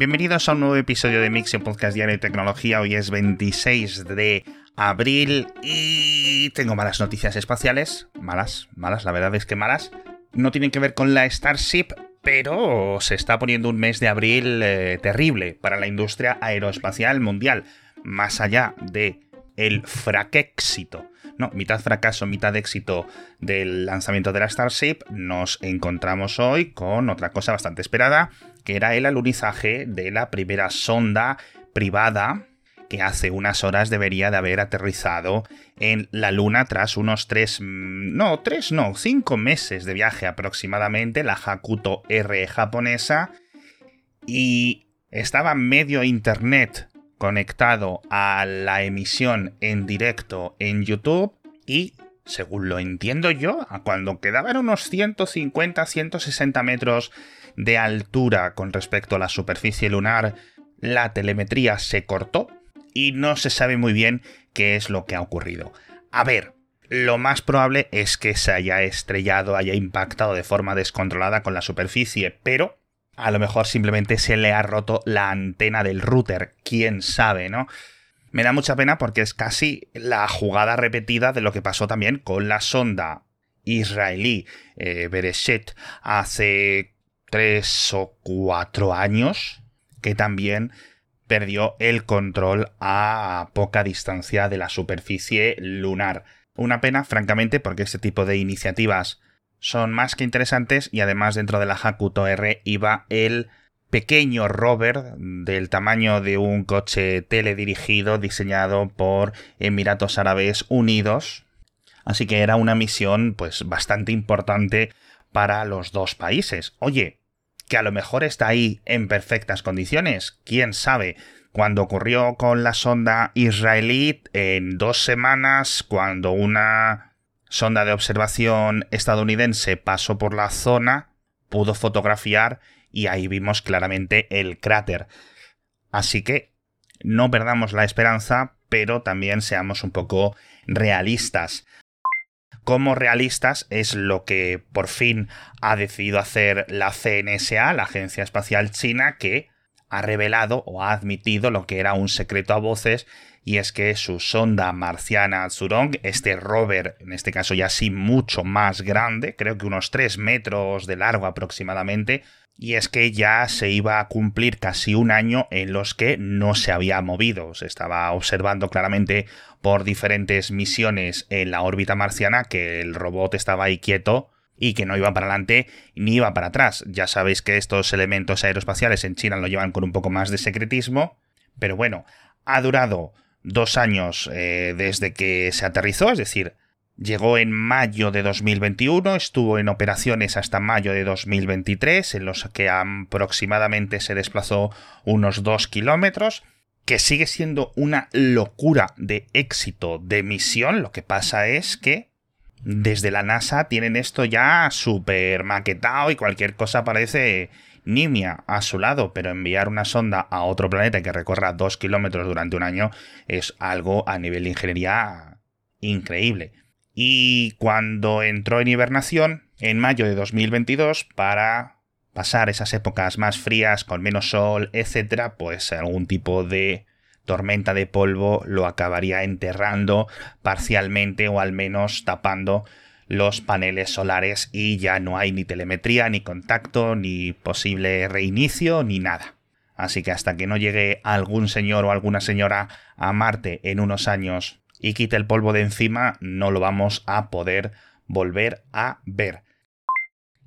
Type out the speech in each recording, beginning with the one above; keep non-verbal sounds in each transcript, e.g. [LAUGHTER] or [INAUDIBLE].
Bienvenidos a un nuevo episodio de Mix, podcast diario de tecnología. Hoy es 26 de abril y tengo malas noticias espaciales. Malas, malas, la verdad es que malas. No tienen que ver con la Starship, pero se está poniendo un mes de abril eh, terrible para la industria aeroespacial mundial. Más allá de el fraquéxito no, mitad fracaso, mitad éxito del lanzamiento de la Starship, nos encontramos hoy con otra cosa bastante esperada, que era el alunizaje de la primera sonda privada que hace unas horas debería de haber aterrizado en la Luna tras unos tres, mm, no, tres, no, cinco meses de viaje aproximadamente, la Hakuto R japonesa, y estaba medio internet conectado a la emisión en directo en YouTube y, según lo entiendo yo, cuando quedaban unos 150-160 metros de altura con respecto a la superficie lunar, la telemetría se cortó y no se sabe muy bien qué es lo que ha ocurrido. A ver, lo más probable es que se haya estrellado, haya impactado de forma descontrolada con la superficie, pero a lo mejor simplemente se le ha roto la antena del router, quién sabe, ¿no? Me da mucha pena porque es casi la jugada repetida de lo que pasó también con la sonda israelí eh, hace tres o cuatro años, que también perdió el control a poca distancia de la superficie lunar. Una pena, francamente, porque este tipo de iniciativas son más que interesantes y además dentro de la Hakuto R iba el pequeño rover del tamaño de un coche teledirigido diseñado por Emiratos Árabes Unidos. Así que era una misión pues bastante importante para los dos países. Oye, que a lo mejor está ahí en perfectas condiciones, quién sabe. Cuando ocurrió con la sonda israelí, en dos semanas, cuando una sonda de observación estadounidense pasó por la zona, pudo fotografiar y ahí vimos claramente el cráter. Así que no perdamos la esperanza, pero también seamos un poco realistas. Como realistas es lo que por fin ha decidido hacer la CNSA, la Agencia Espacial China, que ha revelado o ha admitido lo que era un secreto a voces y es que su sonda marciana Zhurong, este rover, en este caso ya sí mucho más grande, creo que unos 3 metros de largo aproximadamente, y es que ya se iba a cumplir casi un año en los que no se había movido. Se estaba observando claramente por diferentes misiones en la órbita marciana que el robot estaba ahí quieto y que no iba para adelante ni iba para atrás. Ya sabéis que estos elementos aeroespaciales en China lo llevan con un poco más de secretismo, pero bueno, ha durado dos años eh, desde que se aterrizó, es decir, llegó en mayo de 2021, estuvo en operaciones hasta mayo de 2023, en los que aproximadamente se desplazó unos dos kilómetros, que sigue siendo una locura de éxito de misión, lo que pasa es que desde la NASA tienen esto ya súper maquetado y cualquier cosa parece nimia a su lado, pero enviar una sonda a otro planeta que recorra dos kilómetros durante un año es algo a nivel de ingeniería increíble. Y cuando entró en hibernación, en mayo de 2022, para pasar esas épocas más frías, con menos sol, etcétera, pues algún tipo de tormenta de polvo lo acabaría enterrando parcialmente o al menos tapando los paneles solares y ya no hay ni telemetría, ni contacto, ni posible reinicio, ni nada. Así que hasta que no llegue algún señor o alguna señora a Marte en unos años y quite el polvo de encima, no lo vamos a poder volver a ver.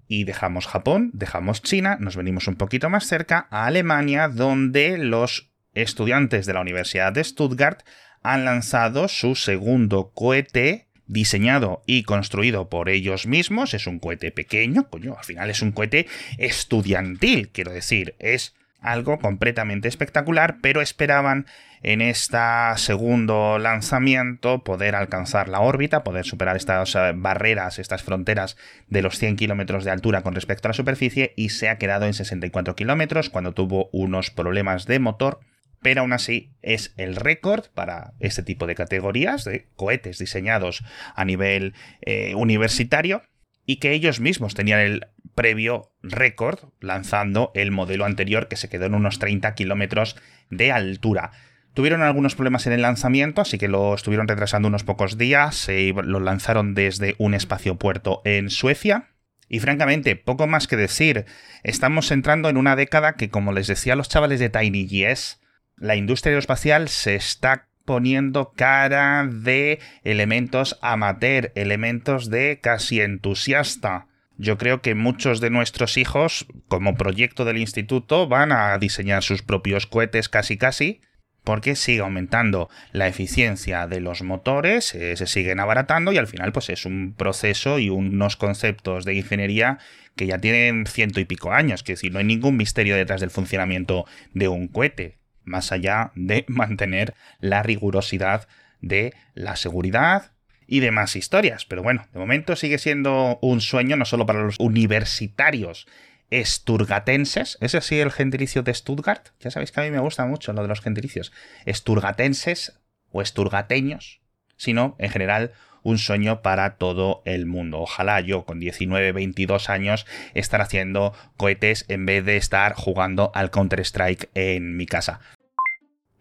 Y dejamos Japón, dejamos China, nos venimos un poquito más cerca a Alemania, donde los estudiantes de la Universidad de Stuttgart han lanzado su segundo cohete diseñado y construido por ellos mismos. Es un cohete pequeño, coño, al final es un cohete estudiantil, quiero decir, es algo completamente espectacular, pero esperaban en este segundo lanzamiento poder alcanzar la órbita, poder superar estas eh, barreras, estas fronteras de los 100 kilómetros de altura con respecto a la superficie y se ha quedado en 64 kilómetros cuando tuvo unos problemas de motor pero aún así es el récord para este tipo de categorías de cohetes diseñados a nivel eh, universitario. y que ellos mismos tenían el previo récord lanzando el modelo anterior que se quedó en unos 30 kilómetros de altura. Tuvieron algunos problemas en el lanzamiento, así que lo estuvieron retrasando unos pocos días. Se lo lanzaron desde un espacio puerto en Suecia. Y francamente, poco más que decir. Estamos entrando en una década que, como les decía a los chavales de Tiny Yes, la industria aeroespacial se está poniendo cara de elementos amateur, elementos de casi entusiasta. Yo creo que muchos de nuestros hijos, como proyecto del instituto, van a diseñar sus propios cohetes casi casi, porque sigue aumentando la eficiencia de los motores, eh, se siguen abaratando y al final pues es un proceso y unos conceptos de ingeniería que ya tienen ciento y pico años, que decir, no hay ningún misterio detrás del funcionamiento de un cohete más allá de [LAUGHS] mantener la rigurosidad de la seguridad y demás historias. Pero bueno, de momento sigue siendo un sueño no solo para los universitarios esturgatenses, ese sí el gentilicio de Stuttgart, ya sabéis que a mí me gusta mucho lo de los gentilicios, esturgatenses o esturgateños, sino en general un sueño para todo el mundo. Ojalá yo con 19, 22 años estar haciendo cohetes en vez de estar jugando al Counter-Strike en mi casa.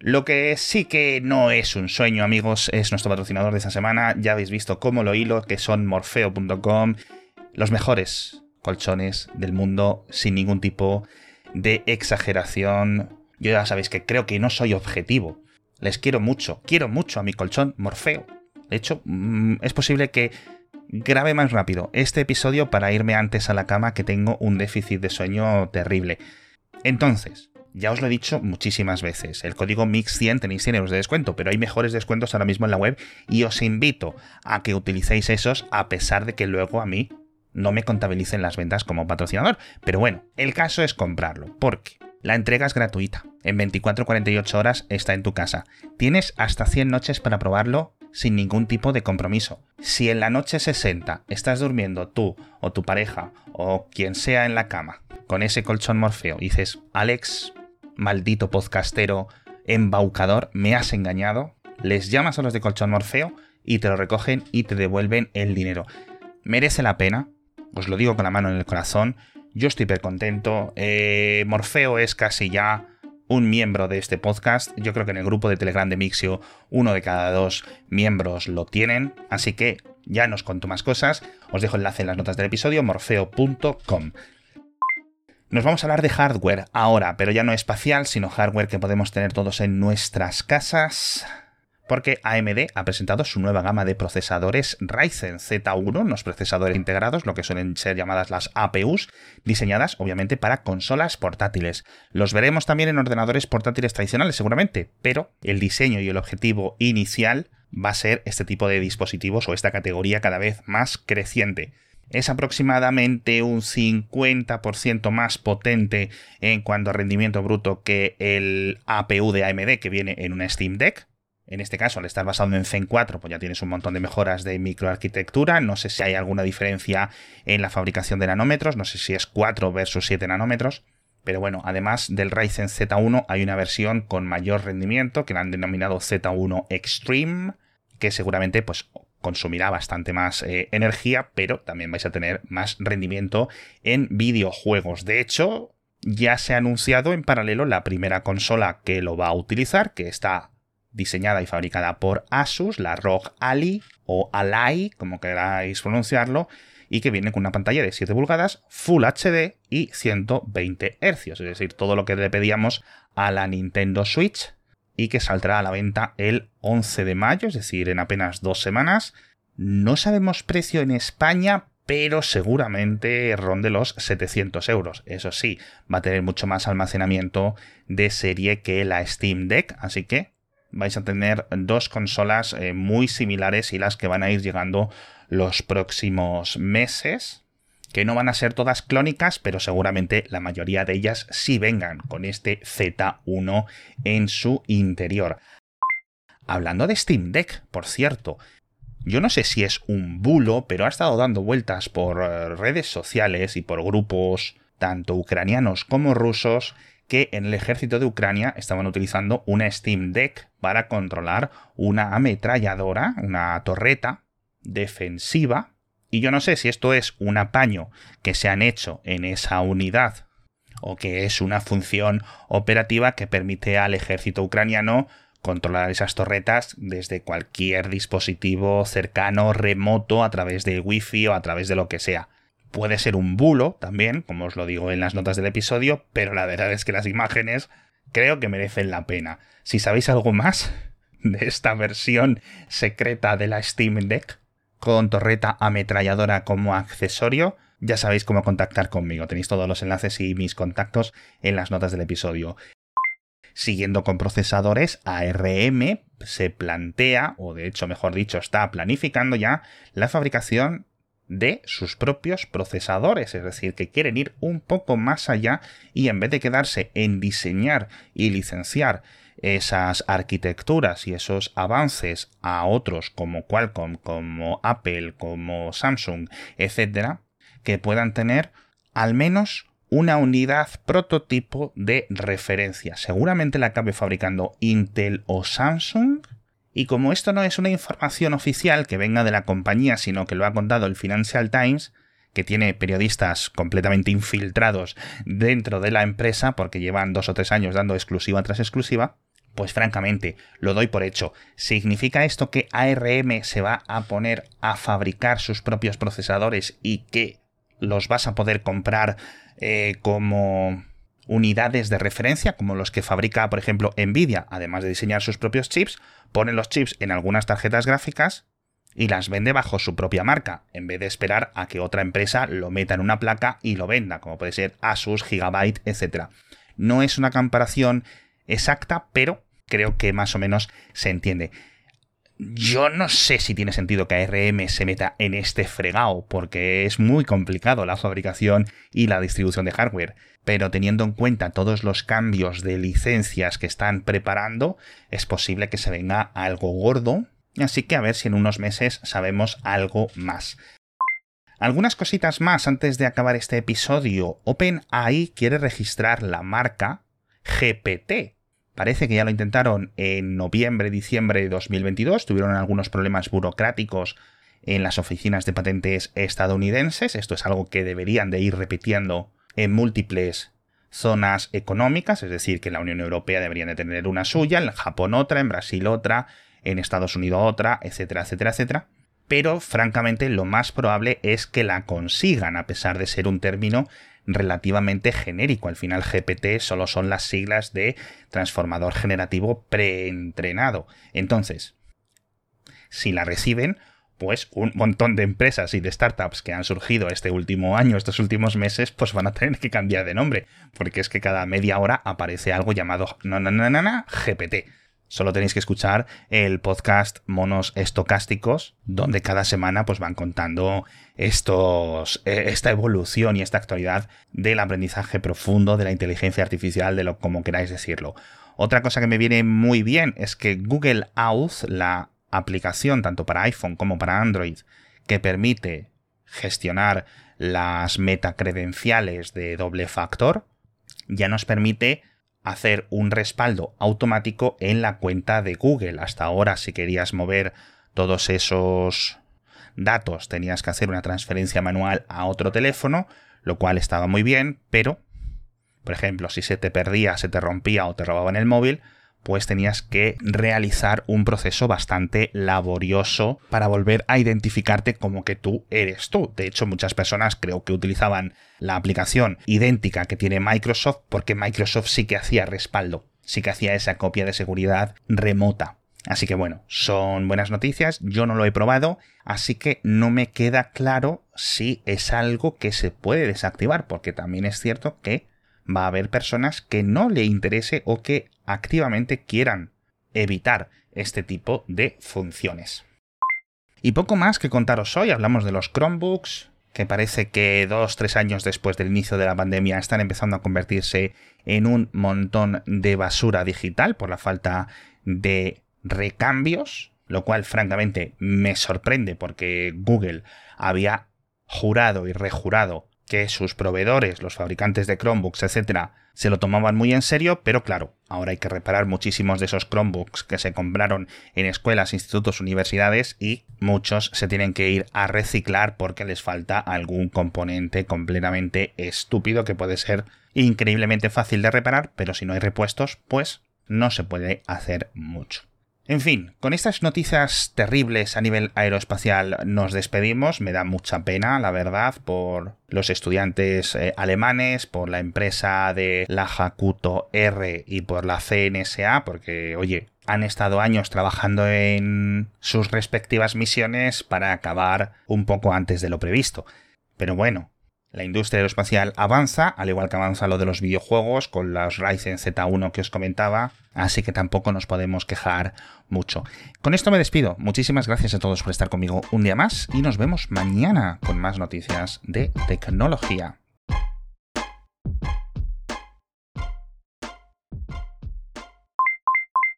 Lo que sí que no es un sueño, amigos, es nuestro patrocinador de esta semana. Ya habéis visto cómo lo hilo, que son morfeo.com, los mejores colchones del mundo, sin ningún tipo de exageración. Yo ya sabéis que creo que no soy objetivo. Les quiero mucho, quiero mucho a mi colchón Morfeo. De hecho, mm, es posible que grabe más rápido este episodio para irme antes a la cama que tengo un déficit de sueño terrible. Entonces, ya os lo he dicho muchísimas veces, el código MIX100 tenéis 100 euros de descuento, pero hay mejores descuentos ahora mismo en la web y os invito a que utilicéis esos a pesar de que luego a mí no me contabilicen las ventas como patrocinador. Pero bueno, el caso es comprarlo, porque la entrega es gratuita. En 24-48 horas está en tu casa. Tienes hasta 100 noches para probarlo sin ningún tipo de compromiso. Si en la noche 60 estás durmiendo tú o tu pareja o quien sea en la cama con ese colchón morfeo y dices, Alex, maldito podcastero, embaucador, me has engañado, les llamas a los de colchón morfeo y te lo recogen y te devuelven el dinero. Merece la pena, os lo digo con la mano en el corazón, yo estoy hiper contento, eh, Morfeo es casi ya un miembro de este podcast. Yo creo que en el grupo de Telegram de Mixio uno de cada dos miembros lo tienen. Así que ya nos conto más cosas. Os dejo enlace en las notas del episodio, morfeo.com. Nos vamos a hablar de hardware ahora, pero ya no espacial, sino hardware que podemos tener todos en nuestras casas porque AMD ha presentado su nueva gama de procesadores Ryzen Z1, unos procesadores integrados, lo que suelen ser llamadas las APUs, diseñadas obviamente para consolas portátiles. Los veremos también en ordenadores portátiles tradicionales seguramente, pero el diseño y el objetivo inicial va a ser este tipo de dispositivos o esta categoría cada vez más creciente es aproximadamente un 50% más potente en cuanto a rendimiento bruto que el APU de AMD que viene en una Steam Deck. En este caso, al estar basado en Zen 4, pues ya tienes un montón de mejoras de microarquitectura. No sé si hay alguna diferencia en la fabricación de nanómetros, no sé si es 4 versus 7 nanómetros. Pero bueno, además del Ryzen Z1 hay una versión con mayor rendimiento que la han denominado Z1 Extreme, que seguramente pues consumirá bastante más eh, energía, pero también vais a tener más rendimiento en videojuegos. De hecho, ya se ha anunciado en paralelo la primera consola que lo va a utilizar, que está diseñada y fabricada por Asus, la ROG Ali o Ally, como queráis pronunciarlo, y que viene con una pantalla de 7 pulgadas, Full HD y 120 Hz, es decir, todo lo que le pedíamos a la Nintendo Switch y que saldrá a la venta el 11 de mayo, es decir, en apenas dos semanas. No sabemos precio en España, pero seguramente ronde los 700 euros. Eso sí, va a tener mucho más almacenamiento de serie que la Steam Deck, así que vais a tener dos consolas eh, muy similares y las que van a ir llegando los próximos meses, que no van a ser todas clónicas, pero seguramente la mayoría de ellas sí vengan con este Z1 en su interior. Hablando de Steam Deck, por cierto, yo no sé si es un bulo, pero ha estado dando vueltas por eh, redes sociales y por grupos tanto ucranianos como rusos que en el ejército de Ucrania estaban utilizando una Steam Deck para controlar una ametralladora, una torreta defensiva Y yo no sé si esto es un apaño que se han hecho en esa unidad o que es una función operativa que permite al ejército ucraniano controlar esas torretas desde cualquier dispositivo cercano, remoto, a través de wifi o a través de lo que sea. Puede ser un bulo también, como os lo digo en las notas del episodio, pero la verdad es que las imágenes creo que merecen la pena. Si sabéis algo más de esta versión secreta de la Steam Deck, con torreta ametralladora como accesorio, ya sabéis cómo contactar conmigo. Tenéis todos los enlaces y mis contactos en las notas del episodio. Siguiendo con procesadores, ARM se plantea, o de hecho, mejor dicho, está planificando ya la fabricación de sus propios procesadores, es decir, que quieren ir un poco más allá y en vez de quedarse en diseñar y licenciar esas arquitecturas y esos avances a otros como Qualcomm, como Apple, como Samsung, etcétera, que puedan tener al menos una unidad prototipo de referencia. Seguramente la acabe fabricando Intel o Samsung. Y como esto no es una información oficial que venga de la compañía, sino que lo ha contado el Financial Times, que tiene periodistas completamente infiltrados dentro de la empresa, porque llevan dos o tres años dando exclusiva tras exclusiva, pues francamente, lo doy por hecho. ¿Significa esto que ARM se va a poner a fabricar sus propios procesadores y que los vas a poder comprar eh, como unidades de referencia, como los que fabrica, por ejemplo, Nvidia, además de diseñar sus propios chips, pone los chips en algunas tarjetas gráficas y las vende bajo su propia marca, en vez de esperar a que otra empresa lo meta en una placa y lo venda, como puede ser Asus, Gigabyte, etc. No es una comparación exacta, pero creo que más o menos se entiende. Yo no sé si tiene sentido que ARM se meta en este fregado, porque es muy complicado la fabricación y la distribución de hardware. Pero teniendo en cuenta todos los cambios de licencias que están preparando, es posible que se venga algo gordo. Así que a ver si en unos meses sabemos algo más. Algunas cositas más antes de acabar este episodio. OpenAI quiere registrar la marca GPT Parece que ya lo intentaron en noviembre, diciembre de 2022, tuvieron algunos problemas burocráticos en las oficinas de patentes estadounidenses, esto es algo que deberían de ir repitiendo en múltiples zonas económicas, es decir, que la Unión Europea debería de tener una suya, en Japón otra, en Brasil otra, en Estados Unidos otra, etcétera, etcétera, etcétera. Pero francamente lo más probable es que la consigan, a pesar de ser un término relativamente genérico. Al final GPT solo son las siglas de transformador generativo preentrenado. Entonces, si la reciben, pues un montón de empresas y de startups que han surgido este último año, estos últimos meses, pues van a tener que cambiar de nombre, porque es que cada media hora aparece algo llamado no, no, no, no, GPT. Solo tenéis que escuchar el podcast Monos Estocásticos, donde cada semana pues, van contando eh, esta evolución y esta actualidad del aprendizaje profundo, de la inteligencia artificial, de lo como queráis decirlo. Otra cosa que me viene muy bien es que Google Auth, la aplicación tanto para iPhone como para Android, que permite gestionar las metacredenciales de doble factor, ya nos permite hacer un respaldo automático en la cuenta de Google. Hasta ahora, si querías mover todos esos datos, tenías que hacer una transferencia manual a otro teléfono, lo cual estaba muy bien, pero, por ejemplo, si se te perdía, se te rompía o te robaban el móvil, pues tenías que realizar un proceso bastante laborioso para volver a identificarte como que tú eres tú. De hecho, muchas personas creo que utilizaban la aplicación idéntica que tiene Microsoft porque Microsoft sí que hacía respaldo, sí que hacía esa copia de seguridad remota. Así que bueno, son buenas noticias, yo no lo he probado, así que no me queda claro si es algo que se puede desactivar, porque también es cierto que va a haber personas que no le interese o que activamente quieran evitar este tipo de funciones. Y poco más que contaros hoy, hablamos de los Chromebooks, que parece que dos, tres años después del inicio de la pandemia están empezando a convertirse en un montón de basura digital por la falta de recambios, lo cual francamente me sorprende porque Google había jurado y rejurado que sus proveedores, los fabricantes de Chromebooks, etcétera, se lo tomaban muy en serio, pero claro, ahora hay que reparar muchísimos de esos Chromebooks que se compraron en escuelas, institutos, universidades y muchos se tienen que ir a reciclar porque les falta algún componente completamente estúpido que puede ser increíblemente fácil de reparar, pero si no hay repuestos, pues no se puede hacer mucho. En fin, con estas noticias terribles a nivel aeroespacial nos despedimos. Me da mucha pena, la verdad, por los estudiantes eh, alemanes, por la empresa de la Hakuto R y por la CNSA, porque, oye, han estado años trabajando en sus respectivas misiones para acabar un poco antes de lo previsto. Pero bueno, la industria aeroespacial avanza, al igual que avanza lo de los videojuegos con los Ryzen Z1 que os comentaba, así que tampoco nos podemos quejar mucho. Con esto me despido. Muchísimas gracias a todos por estar conmigo un día más y nos vemos mañana con más noticias de tecnología.